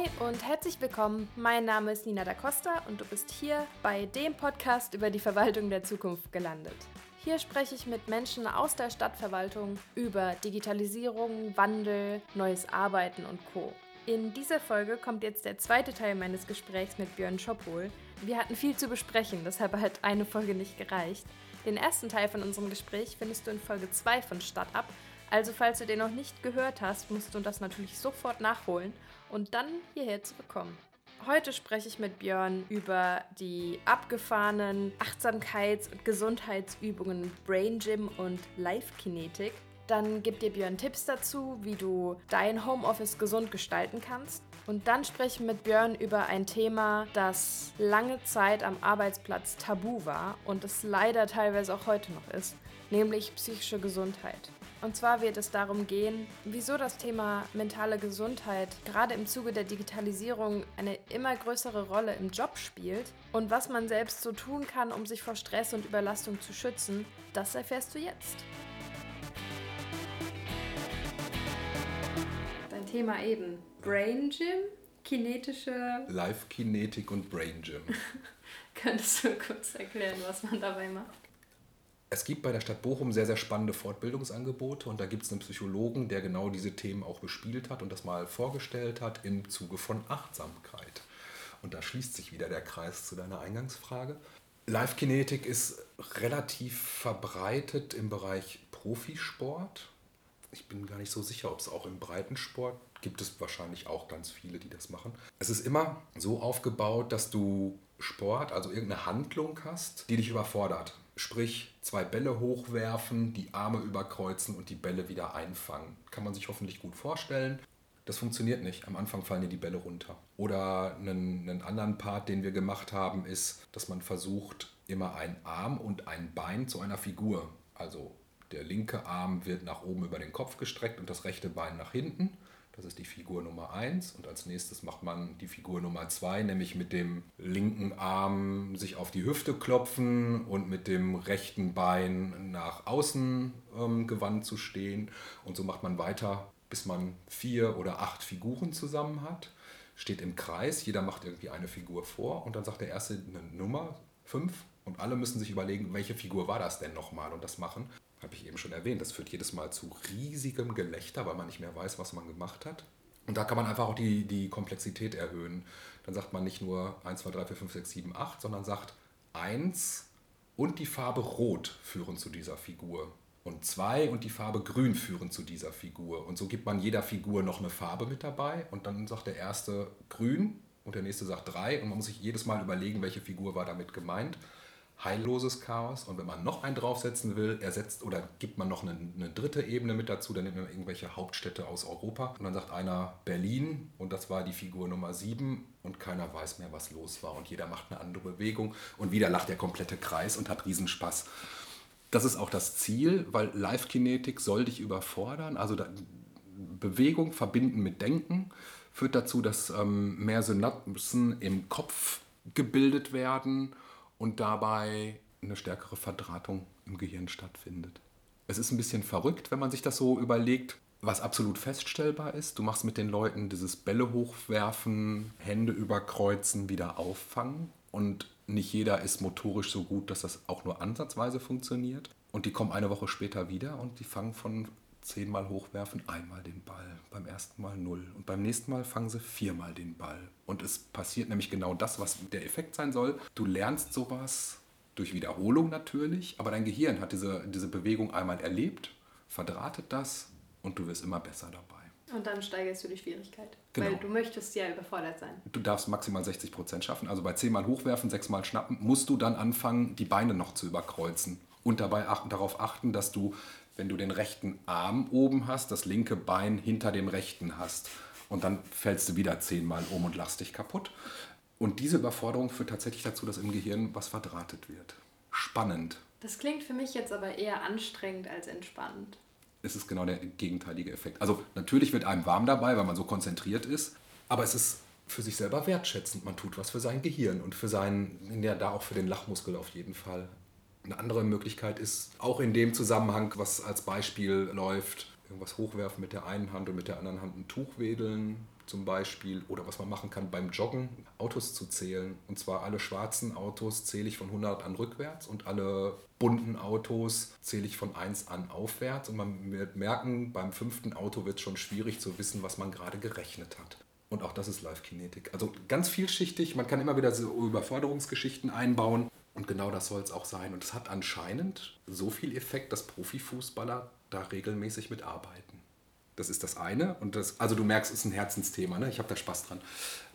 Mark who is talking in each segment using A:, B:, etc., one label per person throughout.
A: Hi und herzlich willkommen. Mein Name ist Nina da Costa und du bist hier bei dem Podcast über die Verwaltung der Zukunft gelandet. Hier spreche ich mit Menschen aus der Stadtverwaltung über Digitalisierung, Wandel, neues Arbeiten und Co. In dieser Folge kommt jetzt der zweite Teil meines Gesprächs mit Björn Schoppol. Wir hatten viel zu besprechen, deshalb hat eine Folge nicht gereicht. Den ersten Teil von unserem Gespräch findest du in Folge 2 von Stadtab. Also falls du den noch nicht gehört hast, musst du das natürlich sofort nachholen und dann hierher zurückkommen. Heute spreche ich mit Björn über die abgefahrenen Achtsamkeits- und Gesundheitsübungen Brain Gym und Life Kinetik. Dann gibt dir Björn Tipps dazu, wie du dein Homeoffice gesund gestalten kannst. Und dann spreche ich mit Björn über ein Thema, das lange Zeit am Arbeitsplatz tabu war und es leider teilweise auch heute noch ist, nämlich psychische Gesundheit. Und zwar wird es darum gehen, wieso das Thema mentale Gesundheit gerade im Zuge der Digitalisierung eine immer größere Rolle im Job spielt und was man selbst so tun kann, um sich vor Stress und Überlastung zu schützen. Das erfährst du jetzt. Dein Thema eben. Brain Gym, kinetische.
B: Live-Kinetik und Brain Gym.
A: Könntest du kurz erklären, was man dabei macht?
B: Es gibt bei der Stadt Bochum sehr, sehr spannende Fortbildungsangebote und da gibt es einen Psychologen, der genau diese Themen auch bespielt hat und das mal vorgestellt hat im Zuge von Achtsamkeit. Und da schließt sich wieder der Kreis zu deiner Eingangsfrage. Live-Kinetik ist relativ verbreitet im Bereich Profisport. Ich bin gar nicht so sicher, ob es auch im Breitensport gibt es wahrscheinlich auch ganz viele, die das machen. Es ist immer so aufgebaut, dass du Sport, also irgendeine Handlung hast, die dich überfordert. Sprich, zwei Bälle hochwerfen, die Arme überkreuzen und die Bälle wieder einfangen. Kann man sich hoffentlich gut vorstellen. Das funktioniert nicht. Am Anfang fallen dir die Bälle runter. Oder einen, einen anderen Part, den wir gemacht haben, ist, dass man versucht, immer einen Arm und ein Bein zu einer Figur. Also der linke Arm wird nach oben über den Kopf gestreckt und das rechte Bein nach hinten. Das ist die Figur Nummer 1 und als nächstes macht man die Figur Nummer 2, nämlich mit dem linken Arm sich auf die Hüfte klopfen und mit dem rechten Bein nach außen ähm, gewandt zu stehen. Und so macht man weiter, bis man vier oder acht Figuren zusammen hat. Steht im Kreis, jeder macht irgendwie eine Figur vor. Und dann sagt der erste eine Nummer, 5, und alle müssen sich überlegen, welche Figur war das denn nochmal und das machen habe ich eben schon erwähnt, das führt jedes Mal zu riesigem Gelächter, weil man nicht mehr weiß, was man gemacht hat. Und da kann man einfach auch die, die Komplexität erhöhen. Dann sagt man nicht nur 1, 2, 3, 4, 5, 6, 7, 8, sondern sagt 1 und die Farbe Rot führen zu dieser Figur. Und 2 und die Farbe Grün führen zu dieser Figur. Und so gibt man jeder Figur noch eine Farbe mit dabei. Und dann sagt der erste Grün und der nächste sagt 3. Und man muss sich jedes Mal überlegen, welche Figur war damit gemeint heilloses Chaos. Und wenn man noch einen draufsetzen will, ersetzt oder gibt man noch eine, eine, dritte Ebene mit dazu, dann nimmt man irgendwelche Hauptstädte aus Europa. Und dann sagt einer Berlin und das war die Figur Nummer 7 und keiner weiß mehr, was los war. Und jeder macht eine andere Bewegung und wieder lacht der komplette Kreis und hat Riesenspaß. Das ist auch das Ziel, weil Live-Kinetik soll dich überfordern. Also Bewegung verbinden mit Denken führt dazu, dass ähm, mehr Synapsen im Kopf gebildet werden und dabei eine stärkere Verdrahtung im Gehirn stattfindet. Es ist ein bisschen verrückt, wenn man sich das so überlegt, was absolut feststellbar ist. Du machst mit den Leuten dieses Bälle hochwerfen, Hände überkreuzen, wieder auffangen und nicht jeder ist motorisch so gut, dass das auch nur ansatzweise funktioniert. Und die kommen eine Woche später wieder und die fangen von zehnmal hochwerfen, einmal den Ball, beim ersten Mal null und beim nächsten Mal fangen sie viermal den Ball. Und es passiert nämlich genau das, was der Effekt sein soll. Du lernst sowas durch Wiederholung natürlich, aber dein Gehirn hat diese, diese Bewegung einmal erlebt, verdrahtet das und du wirst immer besser dabei.
A: Und dann steigerst du die Schwierigkeit. Genau. Weil du möchtest ja überfordert sein.
B: Du darfst maximal 60 Prozent schaffen. Also bei zehnmal hochwerfen, sechsmal schnappen, musst du dann anfangen, die Beine noch zu überkreuzen. Und dabei achten, darauf achten, dass du wenn du den rechten Arm oben hast, das linke Bein hinter dem rechten hast. Und dann fällst du wieder zehnmal um und lachst dich kaputt. Und diese Überforderung führt tatsächlich dazu, dass im Gehirn was verdrahtet wird. Spannend.
A: Das klingt für mich jetzt aber eher anstrengend als entspannend.
B: Es ist genau der gegenteilige Effekt. Also natürlich wird einem warm dabei, weil man so konzentriert ist, aber es ist für sich selber wertschätzend. Man tut was für sein Gehirn und für seinen, ja, da auch für den Lachmuskel auf jeden Fall. Eine andere Möglichkeit ist auch in dem Zusammenhang, was als Beispiel läuft, irgendwas hochwerfen mit der einen Hand und mit der anderen Hand ein Tuch wedeln zum Beispiel. Oder was man machen kann beim Joggen, Autos zu zählen. Und zwar alle schwarzen Autos zähle ich von 100 an rückwärts und alle bunten Autos zähle ich von 1 an aufwärts. Und man wird merken, beim fünften Auto wird es schon schwierig zu wissen, was man gerade gerechnet hat. Und auch das ist Live-Kinetik. Also ganz vielschichtig. Man kann immer wieder so Überforderungsgeschichten einbauen. Und genau das soll es auch sein. Und es hat anscheinend so viel Effekt, dass Profifußballer da regelmäßig mitarbeiten. Das ist das eine. Und das, also du merkst, es ist ein Herzensthema. Ne? Ich habe da Spaß dran.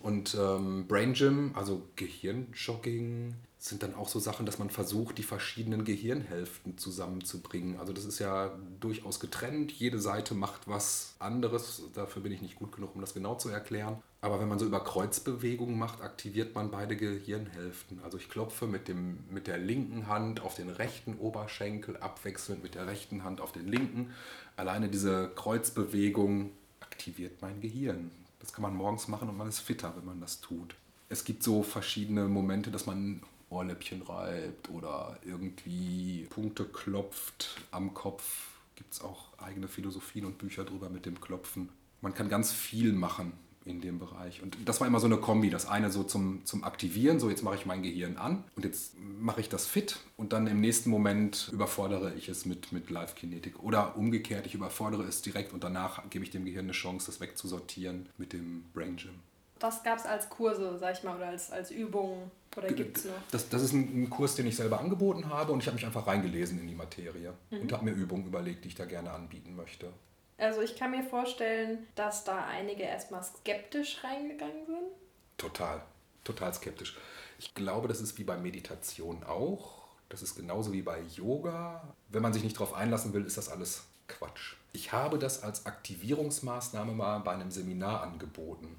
B: Und ähm, Brain Gym, also Gehirnjogging, sind dann auch so Sachen, dass man versucht, die verschiedenen Gehirnhälften zusammenzubringen. Also das ist ja durchaus getrennt. Jede Seite macht was anderes. Dafür bin ich nicht gut genug, um das genau zu erklären. Aber wenn man so über Kreuzbewegungen macht, aktiviert man beide Gehirnhälften. Also ich klopfe mit, dem, mit der linken Hand auf den rechten Oberschenkel, abwechselnd mit der rechten Hand auf den linken. Alleine diese Kreuzbewegung aktiviert mein Gehirn. Das kann man morgens machen und man ist fitter, wenn man das tut. Es gibt so verschiedene Momente, dass man Ohrläppchen reibt oder irgendwie Punkte klopft am Kopf. Gibt es auch eigene Philosophien und Bücher drüber mit dem Klopfen. Man kann ganz viel machen in dem Bereich. Und das war immer so eine Kombi. Das eine so zum, zum Aktivieren, so jetzt mache ich mein Gehirn an und jetzt mache ich das fit und dann im nächsten Moment überfordere ich es mit, mit Live-Kinetik. Oder umgekehrt, ich überfordere es direkt und danach gebe ich dem Gehirn eine Chance, das wegzusortieren mit dem Brain Gym.
A: Das gab es als Kurse, sag ich mal, oder als, als Übung oder gibt es noch?
B: Das, das ist ein, ein, Kurs, den ich selber angeboten habe und ich habe mich einfach reingelesen in die Materie mhm. und habe mir Übungen überlegt, die ich da gerne anbieten möchte.
A: Also ich kann mir vorstellen, dass da einige erstmal skeptisch reingegangen sind.
B: Total, total skeptisch. Ich glaube, das ist wie bei Meditation auch. Das ist genauso wie bei Yoga. Wenn man sich nicht darauf einlassen will, ist das alles Quatsch. Ich habe das als Aktivierungsmaßnahme mal bei einem Seminar angeboten.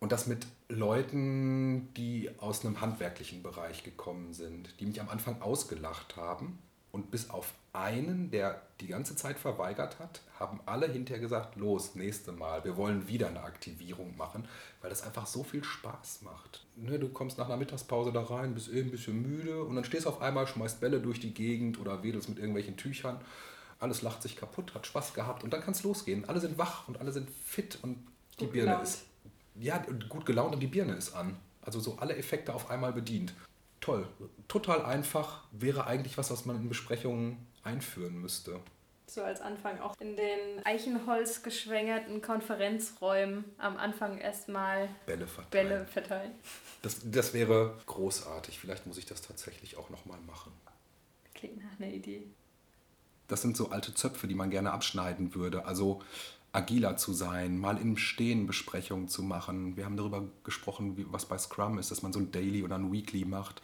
B: Und das mit Leuten, die aus einem handwerklichen Bereich gekommen sind, die mich am Anfang ausgelacht haben. Und bis auf einen, der die ganze Zeit verweigert hat, haben alle hinterher gesagt, los, nächste Mal, wir wollen wieder eine Aktivierung machen, weil das einfach so viel Spaß macht. Ne, du kommst nach einer Mittagspause da rein, bist eben ein bisschen müde und dann stehst du auf einmal, schmeißt Bälle durch die Gegend oder wedelst mit irgendwelchen Tüchern. Alles lacht sich kaputt, hat Spaß gehabt und dann kann es losgehen. Alle sind wach und alle sind fit und die Gut Birne ist ja, gut gelaunt und die Birne ist an. Also so alle Effekte auf einmal bedient. Toll. Total einfach. Wäre eigentlich was, was man in Besprechungen einführen müsste.
A: So als Anfang auch in den Eichenholz geschwängerten Konferenzräumen am Anfang erstmal
B: Bälle verteilen.
A: Bälle verteilen.
B: Das, das wäre großartig. Vielleicht muss ich das tatsächlich auch nochmal machen.
A: Klingt nach einer Idee.
B: Das sind so alte Zöpfe, die man gerne abschneiden würde. Also agiler zu sein, mal im Stehen Besprechungen zu machen. Wir haben darüber gesprochen, wie, was bei Scrum ist, dass man so ein Daily oder ein Weekly macht,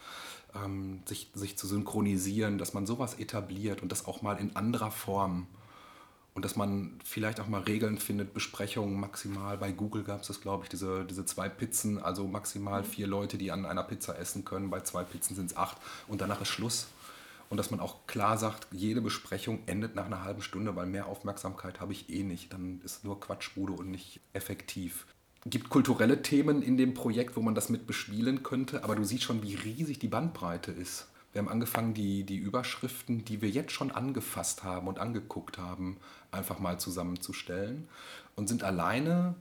B: ähm, sich, sich zu synchronisieren, dass man sowas etabliert und das auch mal in anderer Form. Und dass man vielleicht auch mal Regeln findet, Besprechungen maximal. Bei Google gab es das, glaube ich, diese, diese zwei Pizzen, also maximal mhm. vier Leute, die an einer Pizza essen können. Bei zwei Pizzen sind es acht und danach ist Schluss und dass man auch klar sagt, jede Besprechung endet nach einer halben Stunde, weil mehr Aufmerksamkeit habe ich eh nicht. Dann ist nur Quatschbude und nicht effektiv. Gibt kulturelle Themen in dem Projekt, wo man das mit bespielen könnte, aber du siehst schon, wie riesig die Bandbreite ist. Wir haben angefangen, die, die Überschriften, die wir jetzt schon angefasst haben und angeguckt haben, einfach mal zusammenzustellen und sind alleine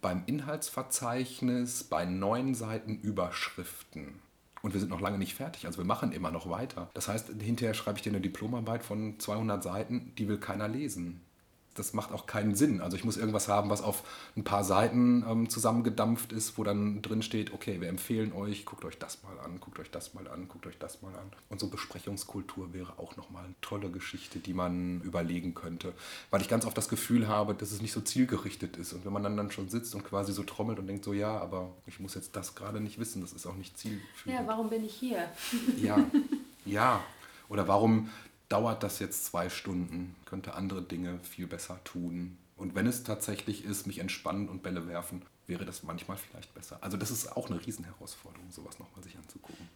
B: beim Inhaltsverzeichnis bei neun Seiten Überschriften und wir sind noch lange nicht fertig. Also wir machen immer noch weiter. Das heißt, hinterher schreibe ich dir eine Diplomarbeit von 200 Seiten, die will keiner lesen das macht auch keinen Sinn. Also ich muss irgendwas haben, was auf ein paar Seiten ähm, zusammengedampft ist, wo dann drin steht, okay, wir empfehlen euch, guckt euch das mal an, guckt euch das mal an, guckt euch das mal an. Und so Besprechungskultur wäre auch nochmal eine tolle Geschichte, die man überlegen könnte. Weil ich ganz oft das Gefühl habe, dass es nicht so zielgerichtet ist. Und wenn man dann, dann schon sitzt und quasi so trommelt und denkt so, ja, aber ich muss jetzt das gerade nicht wissen, das ist auch nicht zielführend.
A: Ja, warum bin ich hier?
B: ja, ja. Oder warum dauert das jetzt zwei Stunden, könnte andere Dinge viel besser tun. Und wenn es tatsächlich ist, mich entspannen und Bälle werfen, wäre das manchmal vielleicht besser. Also das ist auch eine Riesenherausforderung, sowas nochmal sich anzugucken.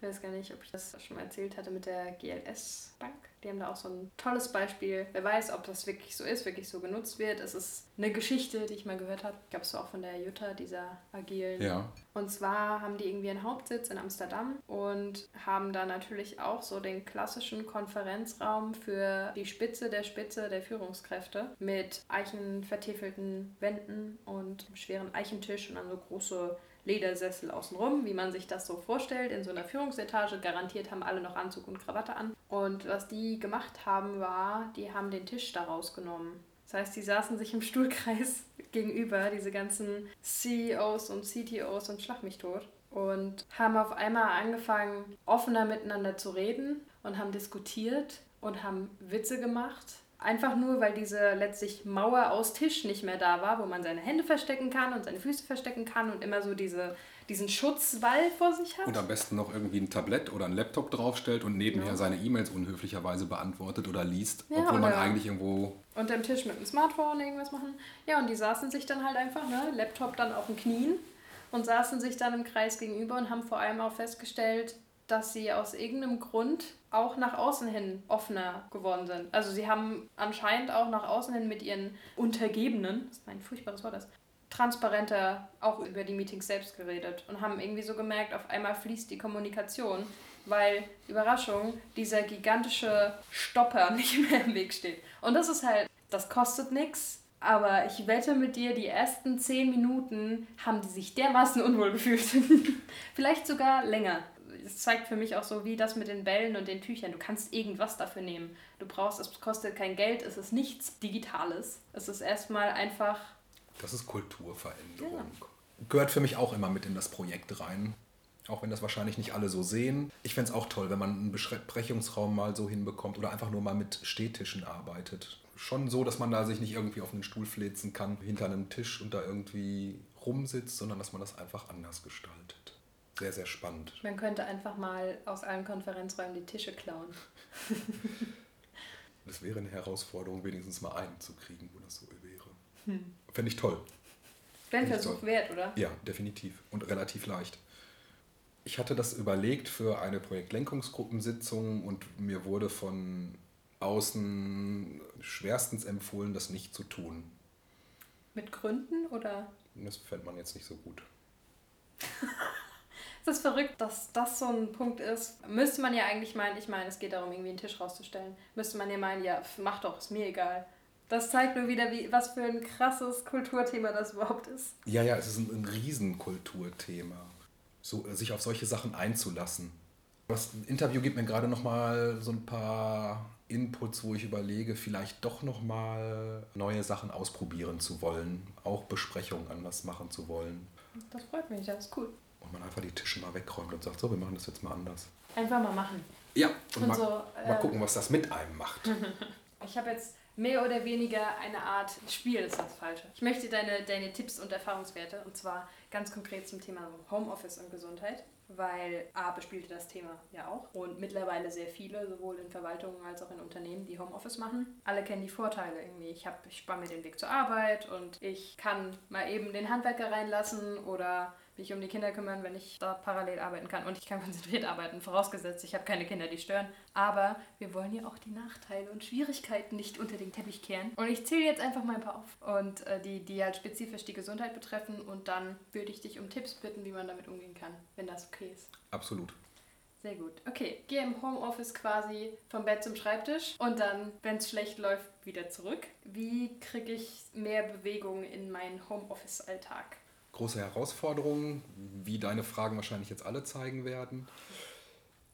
A: Ich weiß gar nicht, ob ich das schon mal erzählt hatte mit der GLS Bank. Die haben da auch so ein tolles Beispiel. Wer weiß, ob das wirklich so ist, wirklich so genutzt wird. Es ist eine Geschichte, die ich mal gehört habe. Ich glaube, es war auch von der Jutta, dieser agilen.
B: Ja.
A: Und zwar haben die irgendwie einen Hauptsitz in Amsterdam und haben da natürlich auch so den klassischen Konferenzraum für die Spitze der Spitze der Führungskräfte mit eichenvertäfelten Wänden und schweren Eichentisch und dann so große Ledersessel außenrum, wie man sich das so vorstellt, in so einer Führungsetage. Garantiert haben alle noch Anzug und Krawatte an. Und was die gemacht haben, war, die haben den Tisch da rausgenommen. Das heißt, die saßen sich im Stuhlkreis gegenüber, diese ganzen CEOs und CTOs und Schlag mich tot. Und haben auf einmal angefangen, offener miteinander zu reden und haben diskutiert und haben Witze gemacht Einfach nur, weil diese letztlich Mauer aus Tisch nicht mehr da war, wo man seine Hände verstecken kann und seine Füße verstecken kann und immer so diese, diesen Schutzwall vor sich hat.
B: Und am besten noch irgendwie ein Tablett oder ein Laptop draufstellt und nebenher ja. seine E-Mails unhöflicherweise beantwortet oder liest, ja, obwohl oder man eigentlich irgendwo.
A: Unter dem Tisch mit dem Smartphone irgendwas machen. Ja, und die saßen sich dann halt einfach, ne, Laptop dann auf den Knien und saßen sich dann im Kreis gegenüber und haben vor allem auch festgestellt, dass sie aus irgendeinem Grund auch nach außen hin offener geworden sind. Also sie haben anscheinend auch nach außen hin mit ihren Untergebenen, das ist ein furchtbares Wort, das, transparenter auch über die Meetings selbst geredet und haben irgendwie so gemerkt, auf einmal fließt die Kommunikation, weil, Überraschung, dieser gigantische Stopper nicht mehr im Weg steht. Und das ist halt, das kostet nichts, aber ich wette mit dir, die ersten zehn Minuten haben die sich dermaßen unwohl gefühlt. Vielleicht sogar länger es zeigt für mich auch so, wie das mit den Bällen und den Tüchern. Du kannst irgendwas dafür nehmen. Du brauchst, es kostet kein Geld, es ist nichts Digitales. Es ist erstmal einfach.
B: Das ist Kulturveränderung. Ja. Gehört für mich auch immer mit in das Projekt rein. Auch wenn das wahrscheinlich nicht alle so sehen. Ich fände es auch toll, wenn man einen Besprechungsraum mal so hinbekommt oder einfach nur mal mit Stehtischen arbeitet. Schon so, dass man da sich nicht irgendwie auf einen Stuhl fläzen kann, hinter einem Tisch und da irgendwie rumsitzt, sondern dass man das einfach anders gestaltet. Sehr, sehr spannend.
A: Man könnte einfach mal aus allen Konferenzräumen die Tische klauen.
B: das wäre eine Herausforderung, wenigstens mal einen zu kriegen, wo das so wäre. Hm. Fände ich toll.
A: Wäre ein Versuch wert, oder?
B: Ja, definitiv. Und relativ leicht. Ich hatte das überlegt für eine Projektlenkungsgruppensitzung und mir wurde von außen schwerstens empfohlen, das nicht zu tun.
A: Mit Gründen oder?
B: Das fände man jetzt nicht so gut.
A: Es ist verrückt, dass das so ein Punkt ist. Müsste man ja eigentlich meinen, ich meine, es geht darum, irgendwie einen Tisch rauszustellen. Müsste man ja meinen, ja, mach doch, ist mir egal. Das zeigt nur wieder, wie, was für ein krasses Kulturthema das überhaupt ist.
B: Ja, ja, es ist ein, ein Riesenkulturthema. So, sich auf solche Sachen einzulassen. Das Interview gibt mir gerade noch mal so ein paar Inputs, wo ich überlege, vielleicht doch noch mal neue Sachen ausprobieren zu wollen, auch Besprechungen anders machen zu wollen.
A: Das freut mich, das ist cool
B: und man einfach die Tische mal wegräumt und sagt, so, wir machen das jetzt mal anders.
A: Einfach mal machen.
B: Ja, und, und mal, so, äh, mal gucken, was das mit einem macht.
A: ich habe jetzt mehr oder weniger eine Art Spiel, ist das Falsche. Ich möchte deine, deine Tipps und Erfahrungswerte, und zwar ganz konkret zum Thema Homeoffice und Gesundheit, weil A bespielte das Thema ja auch und mittlerweile sehr viele, sowohl in Verwaltungen als auch in Unternehmen, die Homeoffice machen. Alle kennen die Vorteile irgendwie. Ich, ich spare mir den Weg zur Arbeit und ich kann mal eben den Handwerker reinlassen oder mich um die Kinder kümmern, wenn ich da parallel arbeiten kann. Und ich kann konzentriert arbeiten, vorausgesetzt, ich habe keine Kinder, die stören. Aber wir wollen ja auch die Nachteile und Schwierigkeiten nicht unter den Teppich kehren. Und ich zähle jetzt einfach mal ein paar auf. Und äh, die, die halt spezifisch die Gesundheit betreffen. Und dann würde ich dich um Tipps bitten, wie man damit umgehen kann, wenn das okay ist.
B: Absolut.
A: Sehr gut. Okay, gehe im Homeoffice quasi vom Bett zum Schreibtisch und dann, wenn es schlecht läuft, wieder zurück. Wie kriege ich mehr Bewegung in meinen Homeoffice-Alltag?
B: Große Herausforderung, wie deine Fragen wahrscheinlich jetzt alle zeigen werden.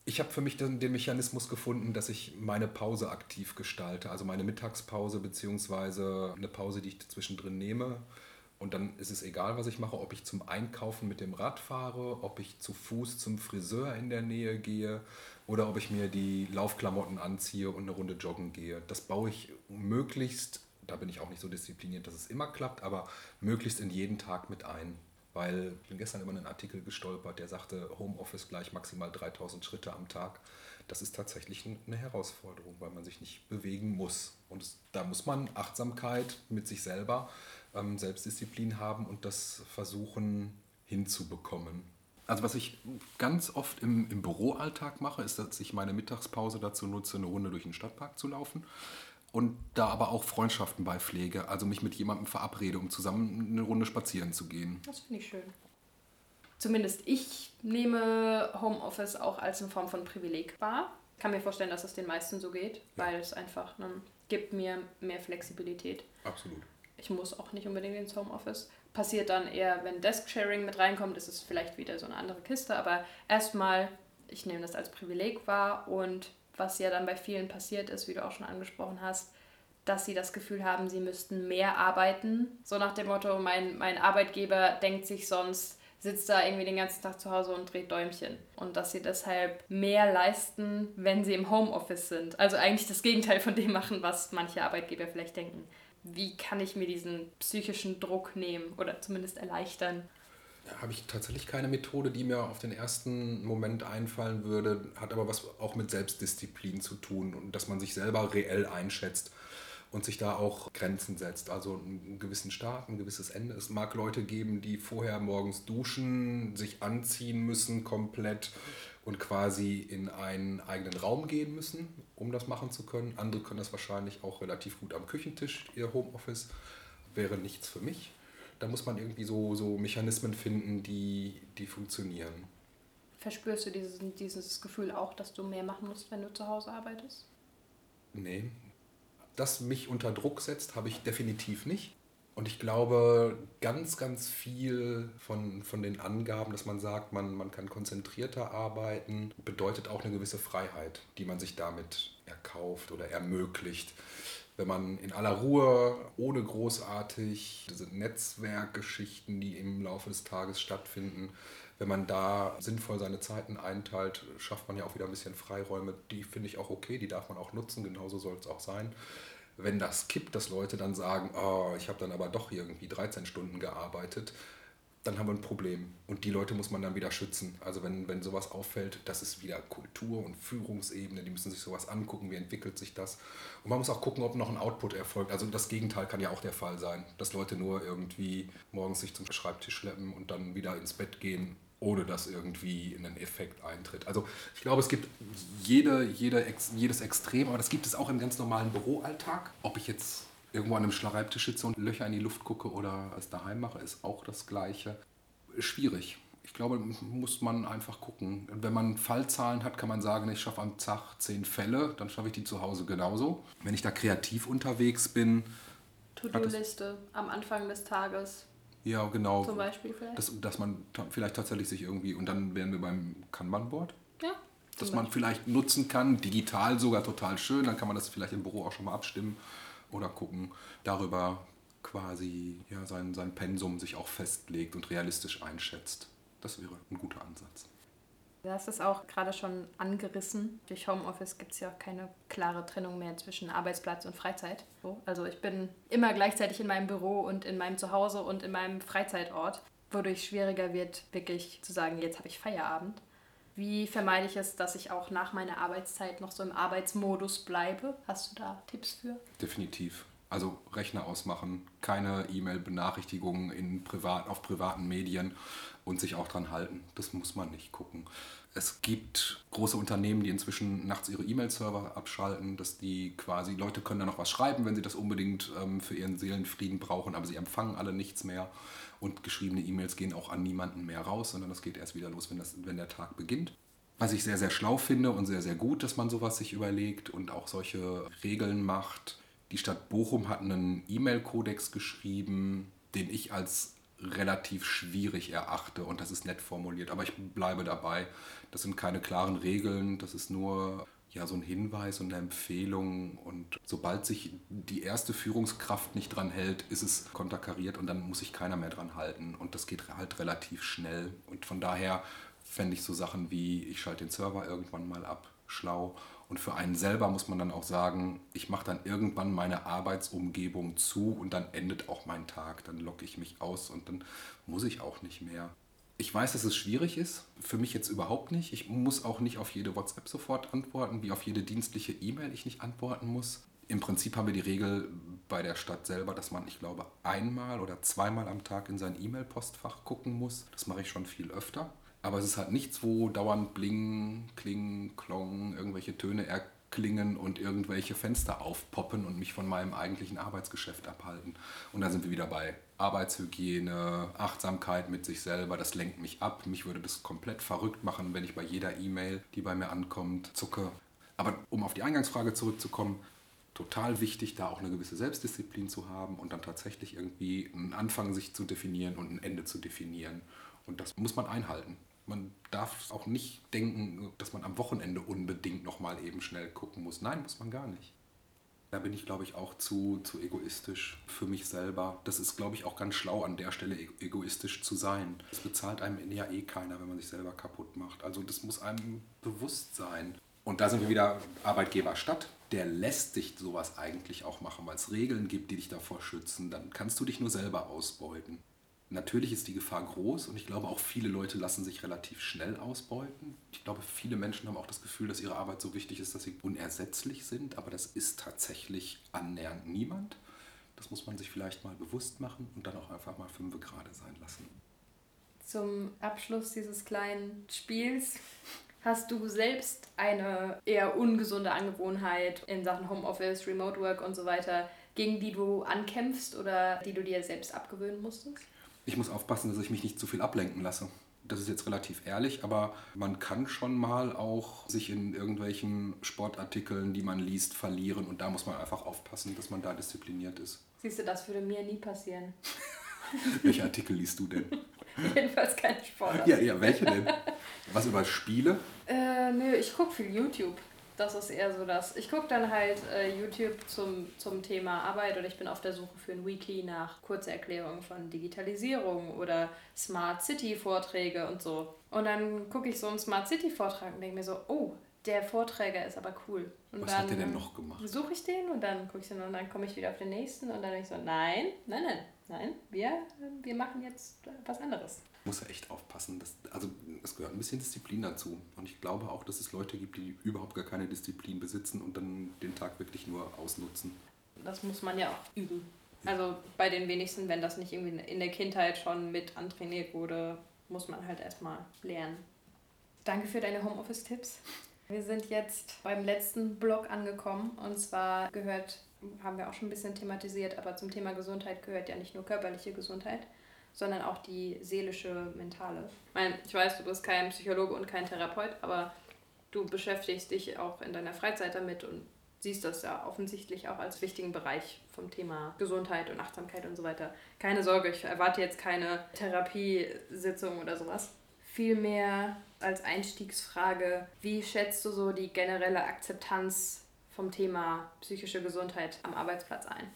B: Ich habe für mich den, den, Mechanismus gefunden, dass ich meine Pause aktiv gestalte, also meine Mittagspause beziehungsweise eine Pause, die ich zwischendrin nehme. Und dann ist es egal, was ich mache, ob ich zum Einkaufen mit dem Rad fahre, ob ich zu Fuß zum Friseur in der Nähe gehe oder ob ich mir die Laufklamotten anziehe und eine Runde joggen gehe. Das baue ich möglichst da bin ich auch nicht so diszipliniert, dass es immer klappt, aber möglichst in jeden Tag mit ein. Weil ich bin gestern über einen Artikel gestolpert, der sagte, Homeoffice gleich maximal 3000 Schritte am Tag. Das ist tatsächlich eine Herausforderung, weil man sich nicht bewegen muss. Und es, da muss man Achtsamkeit mit sich selber, ähm, Selbstdisziplin haben und das versuchen hinzubekommen. Also was ich ganz oft im, im Büroalltag mache, ist, dass ich meine Mittagspause dazu nutze, eine Runde durch den Stadtpark zu laufen und da aber auch Freundschaften beipflege. Also mich mit jemandem verabrede, um zusammen eine Runde spazieren zu gehen.
A: Das finde ich schön. Zumindest ich nehme Homeoffice auch als eine Form von Privileg wahr. Ich kann mir vorstellen, dass es den meisten so geht, ja. weil es einfach ne, gibt mir mehr Flexibilität.
B: Absolut.
A: Ich muss auch nicht unbedingt ins Homeoffice. Passiert dann eher, wenn Desk-Sharing mit reinkommt, ist es vielleicht wieder so eine andere Kiste. Aber erstmal, ich nehme das als Privileg wahr und was ja dann bei vielen passiert ist, wie du auch schon angesprochen hast, dass sie das Gefühl haben, sie müssten mehr arbeiten. So nach dem Motto, mein, mein Arbeitgeber denkt sich sonst, sitzt da irgendwie den ganzen Tag zu Hause und dreht Däumchen. Und dass sie deshalb mehr leisten, wenn sie im Homeoffice sind. Also eigentlich das Gegenteil von dem machen, was manche Arbeitgeber vielleicht denken. Wie kann ich mir diesen psychischen Druck nehmen oder zumindest erleichtern?
B: Habe ich tatsächlich keine Methode, die mir auf den ersten Moment einfallen würde, hat aber was auch mit Selbstdisziplin zu tun und dass man sich selber reell einschätzt und sich da auch Grenzen setzt. Also einen gewissen Start, ein gewisses Ende. Es mag Leute geben, die vorher morgens duschen, sich anziehen müssen komplett und quasi in einen eigenen Raum gehen müssen, um das machen zu können. Andere können das wahrscheinlich auch relativ gut am Küchentisch, ihr Homeoffice. Wäre nichts für mich da muss man irgendwie so, so Mechanismen finden, die, die funktionieren.
A: Verspürst du dieses, dieses Gefühl auch, dass du mehr machen musst, wenn du zu Hause arbeitest?
B: Nee. Das mich unter Druck setzt, habe ich definitiv nicht. Und ich glaube, ganz, ganz viel von, von den Angaben, dass man sagt, man, man kann konzentrierter arbeiten, bedeutet auch eine gewisse Freiheit, die man sich damit erkauft oder ermöglicht wenn man in aller Ruhe, ohne großartig diese Netzwerkgeschichten, die im Laufe des Tages stattfinden, wenn man da sinnvoll seine Zeiten einteilt, schafft man ja auch wieder ein bisschen Freiräume. Die finde ich auch okay, die darf man auch nutzen, genauso soll es auch sein. Wenn das kippt, dass Leute dann sagen, oh, ich habe dann aber doch irgendwie 13 Stunden gearbeitet, dann haben wir ein Problem. Und die Leute muss man dann wieder schützen. Also wenn, wenn sowas auffällt, das ist wieder Kultur und Führungsebene, die müssen sich sowas angucken, wie entwickelt sich das. Und man muss auch gucken, ob noch ein Output erfolgt. Also das Gegenteil kann ja auch der Fall sein, dass Leute nur irgendwie morgens sich zum Schreibtisch schleppen und dann wieder ins Bett gehen, ohne dass irgendwie ein Effekt eintritt. Also ich glaube, es gibt jede, jede, jedes Extrem, aber das gibt es auch im ganz normalen Büroalltag. Ob ich jetzt irgendwo an einem Schreibtisch sitze und Löcher in die Luft gucke oder es daheim mache, ist auch das Gleiche. Schwierig. Ich glaube, muss man einfach gucken. Wenn man Fallzahlen hat, kann man sagen, ich schaffe am Tag zehn Fälle, dann schaffe ich die zu Hause genauso. Wenn ich da kreativ unterwegs bin.
A: To-Do-Liste am Anfang des Tages.
B: Ja, genau.
A: Zum Beispiel vielleicht.
B: Dass, dass man vielleicht tatsächlich sich irgendwie, und dann wären wir beim Kanban-Board.
A: Ja.
B: Dass man vielleicht nutzen kann, digital sogar total schön, dann kann man das vielleicht im Büro auch schon mal abstimmen oder gucken, darüber quasi ja, sein, sein Pensum sich auch festlegt und realistisch einschätzt. Das wäre ein guter Ansatz.
A: Du hast es auch gerade schon angerissen. Durch Homeoffice gibt es ja auch keine klare Trennung mehr zwischen Arbeitsplatz und Freizeit. Also ich bin immer gleichzeitig in meinem Büro und in meinem Zuhause und in meinem Freizeitort, wodurch schwieriger wird, wirklich zu sagen, jetzt habe ich Feierabend. Wie vermeide ich es, dass ich auch nach meiner Arbeitszeit noch so im Arbeitsmodus bleibe? Hast du da Tipps für?
B: Definitiv. Also Rechner ausmachen, keine E-Mail-Benachrichtigungen privat, auf privaten Medien und sich auch dran halten. Das muss man nicht gucken. Es gibt große Unternehmen, die inzwischen nachts ihre E-Mail-Server abschalten, dass die quasi, Leute können da noch was schreiben, wenn sie das unbedingt ähm, für ihren Seelenfrieden brauchen, aber sie empfangen alle nichts mehr. Und geschriebene E-Mails gehen auch an niemanden mehr raus, sondern das geht erst wieder los, wenn, das, wenn der Tag beginnt. Was ich sehr, sehr schlau finde und sehr, sehr gut, dass man sowas sich überlegt und auch solche Regeln macht. Die Stadt Bochum hat einen E-Mail-Kodex geschrieben, den ich als relativ schwierig erachte und das ist nett formuliert, aber ich bleibe dabei. Das sind keine klaren Regeln, das ist nur ja, so ein Hinweis und eine Empfehlung. Und sobald sich die erste Führungskraft nicht dran hält, ist es konterkariert und dann muss sich keiner mehr dran halten. Und das geht halt relativ schnell. Und von daher fände ich so Sachen wie, ich schalte den Server irgendwann mal ab, schlau. Und für einen selber muss man dann auch sagen, ich mache dann irgendwann meine Arbeitsumgebung zu und dann endet auch mein Tag. Dann logge ich mich aus und dann muss ich auch nicht mehr. Ich weiß, dass es schwierig ist. Für mich jetzt überhaupt nicht. Ich muss auch nicht auf jede WhatsApp sofort antworten, wie auf jede dienstliche E-Mail ich nicht antworten muss. Im Prinzip haben wir die Regel bei der Stadt selber, dass man, ich glaube, einmal oder zweimal am Tag in sein E-Mail-Postfach gucken muss. Das mache ich schon viel öfter. Aber es ist halt nichts, wo dauernd Bling, Kling, Klong, irgendwelche Töne erklingen und irgendwelche Fenster aufpoppen und mich von meinem eigentlichen Arbeitsgeschäft abhalten. Und da sind wir wieder bei Arbeitshygiene, Achtsamkeit mit sich selber. Das lenkt mich ab. Mich würde das komplett verrückt machen, wenn ich bei jeder E-Mail, die bei mir ankommt, zucke. Aber um auf die Eingangsfrage zurückzukommen, total wichtig, da auch eine gewisse Selbstdisziplin zu haben und dann tatsächlich irgendwie einen Anfang sich zu definieren und ein Ende zu definieren. Und das muss man einhalten. Man darf auch nicht denken, dass man am Wochenende unbedingt nochmal eben schnell gucken muss. Nein, muss man gar nicht. Da bin ich, glaube ich, auch zu, zu egoistisch für mich selber. Das ist, glaube ich, auch ganz schlau, an der Stelle egoistisch zu sein. Das bezahlt einem ja eh keiner, wenn man sich selber kaputt macht. Also das muss einem bewusst sein. Und da sind wir wieder Arbeitgeber Stadt. Der lässt dich sowas eigentlich auch machen, weil es Regeln gibt, die dich davor schützen. Dann kannst du dich nur selber ausbeuten. Natürlich ist die Gefahr groß und ich glaube auch viele Leute lassen sich relativ schnell ausbeuten. Ich glaube, viele Menschen haben auch das Gefühl, dass ihre Arbeit so wichtig ist, dass sie unersetzlich sind, aber das ist tatsächlich annähernd niemand. Das muss man sich vielleicht mal bewusst machen und dann auch einfach mal fünf gerade sein lassen.
A: Zum Abschluss dieses kleinen Spiels Hast du selbst eine eher ungesunde Angewohnheit in Sachen Homeoffice, Remote Work und so weiter, gegen die du ankämpfst oder die du dir selbst abgewöhnen musstest?
B: Ich muss aufpassen, dass ich mich nicht zu viel ablenken lasse. Das ist jetzt relativ ehrlich, aber man kann schon mal auch sich in irgendwelchen Sportartikeln, die man liest, verlieren und da muss man einfach aufpassen, dass man da diszipliniert ist.
A: Siehst du, das würde mir nie passieren.
B: Welche Artikel liest du denn?
A: Jedenfalls kein Sport.
B: Ja, ja, welche denn? Was über Spiele?
A: Äh, nö, ich gucke viel YouTube. Das ist eher so das. Ich gucke dann halt äh, YouTube zum, zum Thema Arbeit oder ich bin auf der Suche für ein Weekly nach Kurzerklärungen von Digitalisierung oder Smart City Vorträge und so. Und dann gucke ich so einen Smart City Vortrag und denke mir so, oh, der Vorträger ist aber cool. Und
B: Was hat der denn noch gemacht?
A: Suche ich den und dann gucke ich den und dann komme ich wieder auf den nächsten und dann denke ich so, nein, nein, nein, nein, wir, wir machen jetzt was anderes
B: muss ja echt aufpassen. Dass, also es gehört ein bisschen Disziplin dazu. Und ich glaube auch, dass es Leute gibt, die überhaupt gar keine Disziplin besitzen und dann den Tag wirklich nur ausnutzen.
A: Das muss man ja auch üben. Also bei den wenigsten, wenn das nicht irgendwie in der Kindheit schon mit antrainiert wurde, muss man halt erstmal lernen. Danke für deine Homeoffice-Tipps. Wir sind jetzt beim letzten Block angekommen und zwar gehört, haben wir auch schon ein bisschen thematisiert, aber zum Thema Gesundheit gehört ja nicht nur körperliche Gesundheit, sondern auch die seelische, mentale. Ich meine, ich weiß, du bist kein Psychologe und kein Therapeut, aber du beschäftigst dich auch in deiner Freizeit damit und siehst das ja offensichtlich auch als wichtigen Bereich vom Thema Gesundheit und Achtsamkeit und so weiter. Keine Sorge, ich erwarte jetzt keine Therapiesitzung oder sowas. Vielmehr als Einstiegsfrage, wie schätzt du so die generelle Akzeptanz vom Thema psychische Gesundheit am Arbeitsplatz ein?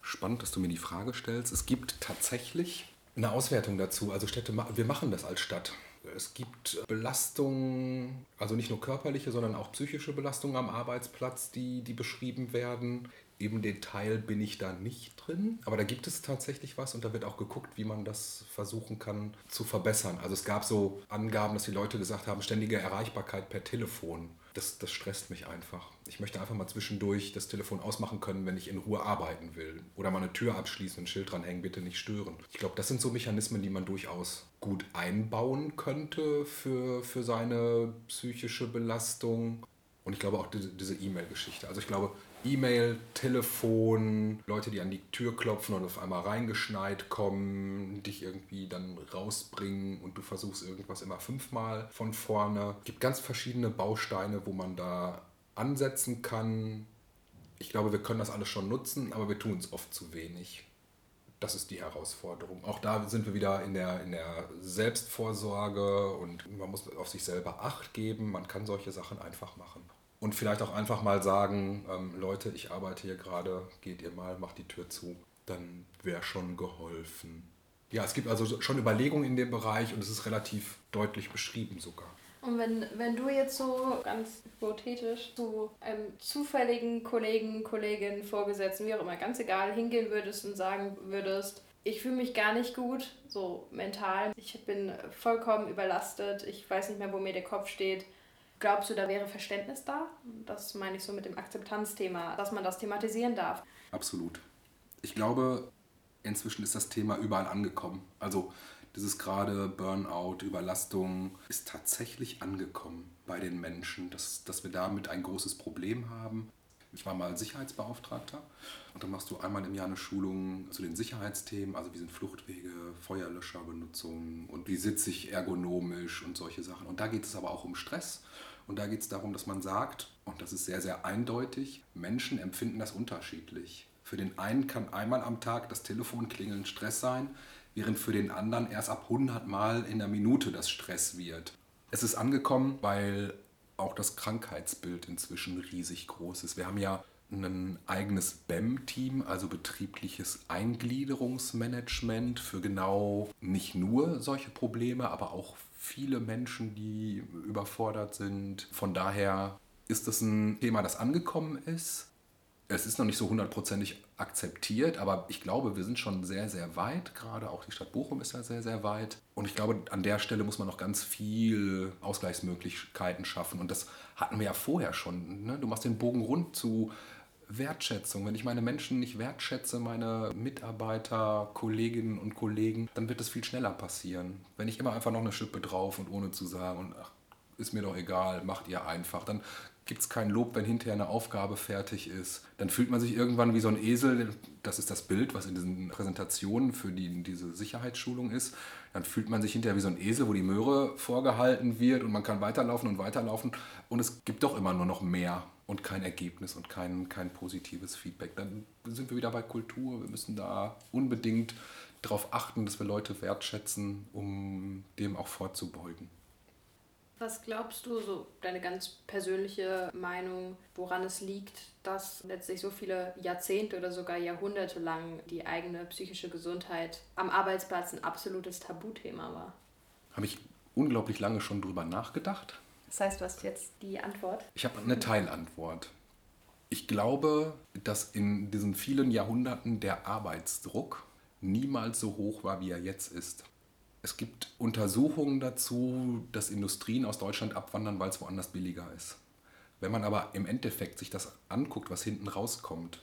B: Spannend, dass du mir die Frage stellst. Es gibt tatsächlich eine Auswertung dazu. Also Städte, wir machen das als Stadt. Es gibt Belastungen, also nicht nur körperliche, sondern auch psychische Belastungen am Arbeitsplatz, die, die beschrieben werden. Im Detail bin ich da nicht drin, aber da gibt es tatsächlich was und da wird auch geguckt, wie man das versuchen kann zu verbessern. Also es gab so Angaben, dass die Leute gesagt haben, ständige Erreichbarkeit per Telefon. Das, das stresst mich einfach. Ich möchte einfach mal zwischendurch das Telefon ausmachen können, wenn ich in Ruhe arbeiten will. Oder mal eine Tür abschließen, ein Schild dranhängen, bitte nicht stören. Ich glaube, das sind so Mechanismen, die man durchaus gut einbauen könnte für, für seine psychische Belastung. Und ich glaube auch diese, E-Mail-Geschichte. Also ich glaube, E-Mail, Telefon, Leute, die an die Tür klopfen und auf einmal reingeschneit kommen, dich irgendwie dann rausbringen und du versuchst irgendwas immer fünfmal von vorne. Es gibt ganz verschiedene Bausteine, wo man da ansetzen kann. Ich glaube, wir können das alles schon nutzen, aber wir tun es oft zu wenig. Das ist die Herausforderung. Auch da sind wir wieder in der, in der Selbstvorsorge und man muss auf sich selber Acht geben. Man kann solche Sachen einfach machen. Und vielleicht auch einfach mal sagen, ähm, Leute, ich arbeite hier gerade, geht ihr mal, macht die Tür zu. Dann wäre schon geholfen. Ja, es gibt also schon Überlegungen in dem Bereich und es ist relativ deutlich beschrieben sogar.
A: Und wenn, wenn du jetzt so ganz hypothetisch zu einem zufälligen Kollegen, Kollegin, Vorgesetzten, wie auch immer, ganz egal, hingehen würdest und sagen würdest, ich fühle mich gar nicht gut, so mental, ich bin vollkommen überlastet, ich weiß nicht mehr, wo mir der Kopf steht, Glaubst du, da wäre Verständnis da? Das meine ich so mit dem Akzeptanzthema, dass man das thematisieren darf.
B: Absolut. Ich glaube, inzwischen ist das Thema überall angekommen. Also dieses gerade Burnout, Überlastung ist tatsächlich angekommen bei den Menschen, dass, dass wir damit ein großes Problem haben. Ich war mal Sicherheitsbeauftragter und dann machst du einmal im Jahr eine Schulung zu den Sicherheitsthemen, also wie sind Fluchtwege, Feuerlöscherbenutzung und wie sitze ich ergonomisch und solche Sachen. Und da geht es aber auch um Stress und da geht es darum, dass man sagt, und das ist sehr, sehr eindeutig, Menschen empfinden das unterschiedlich. Für den einen kann einmal am Tag das Telefon klingeln Stress sein, während für den anderen erst ab 100 Mal in der Minute das Stress wird. Es ist angekommen, weil auch das Krankheitsbild inzwischen riesig groß ist. Wir haben ja ein eigenes BEM-Team, also betriebliches Eingliederungsmanagement für genau nicht nur solche Probleme, aber auch viele Menschen, die überfordert sind. Von daher ist es ein Thema, das angekommen ist. Es ist noch nicht so hundertprozentig akzeptiert, aber ich glaube, wir sind schon sehr, sehr weit. Gerade auch die Stadt Bochum ist ja sehr, sehr weit. Und ich glaube, an der Stelle muss man noch ganz viel Ausgleichsmöglichkeiten schaffen. Und das hatten wir ja vorher schon. Ne? Du machst den Bogen rund zu Wertschätzung. Wenn ich meine Menschen nicht wertschätze, meine Mitarbeiter, Kolleginnen und Kollegen, dann wird es viel schneller passieren. Wenn ich immer einfach noch eine Schippe drauf und ohne zu sagen und ach, ist mir doch egal, macht ihr einfach, dann gibt es kein Lob, wenn hinterher eine Aufgabe fertig ist. Dann fühlt man sich irgendwann wie so ein Esel, das ist das Bild, was in diesen Präsentationen für die, diese Sicherheitsschulung ist. Dann fühlt man sich hinterher wie so ein Esel, wo die Möhre vorgehalten wird und man kann weiterlaufen und weiterlaufen und es gibt doch immer nur noch mehr und kein Ergebnis und kein, kein positives Feedback. Dann sind wir wieder bei Kultur. Wir müssen da unbedingt darauf achten, dass wir Leute wertschätzen, um dem auch vorzubeugen.
A: Was glaubst du, so deine ganz persönliche Meinung, woran es liegt, dass letztlich so viele Jahrzehnte oder sogar Jahrhunderte lang die eigene psychische Gesundheit am Arbeitsplatz ein absolutes Tabuthema war?
B: Habe ich unglaublich lange schon drüber nachgedacht.
A: Das heißt, du hast jetzt die Antwort?
B: Ich habe eine Teilantwort. Ich glaube, dass in diesen vielen Jahrhunderten der Arbeitsdruck niemals so hoch war, wie er jetzt ist. Es gibt Untersuchungen dazu, dass Industrien aus Deutschland abwandern, weil es woanders billiger ist. Wenn man aber im Endeffekt sich das anguckt, was hinten rauskommt,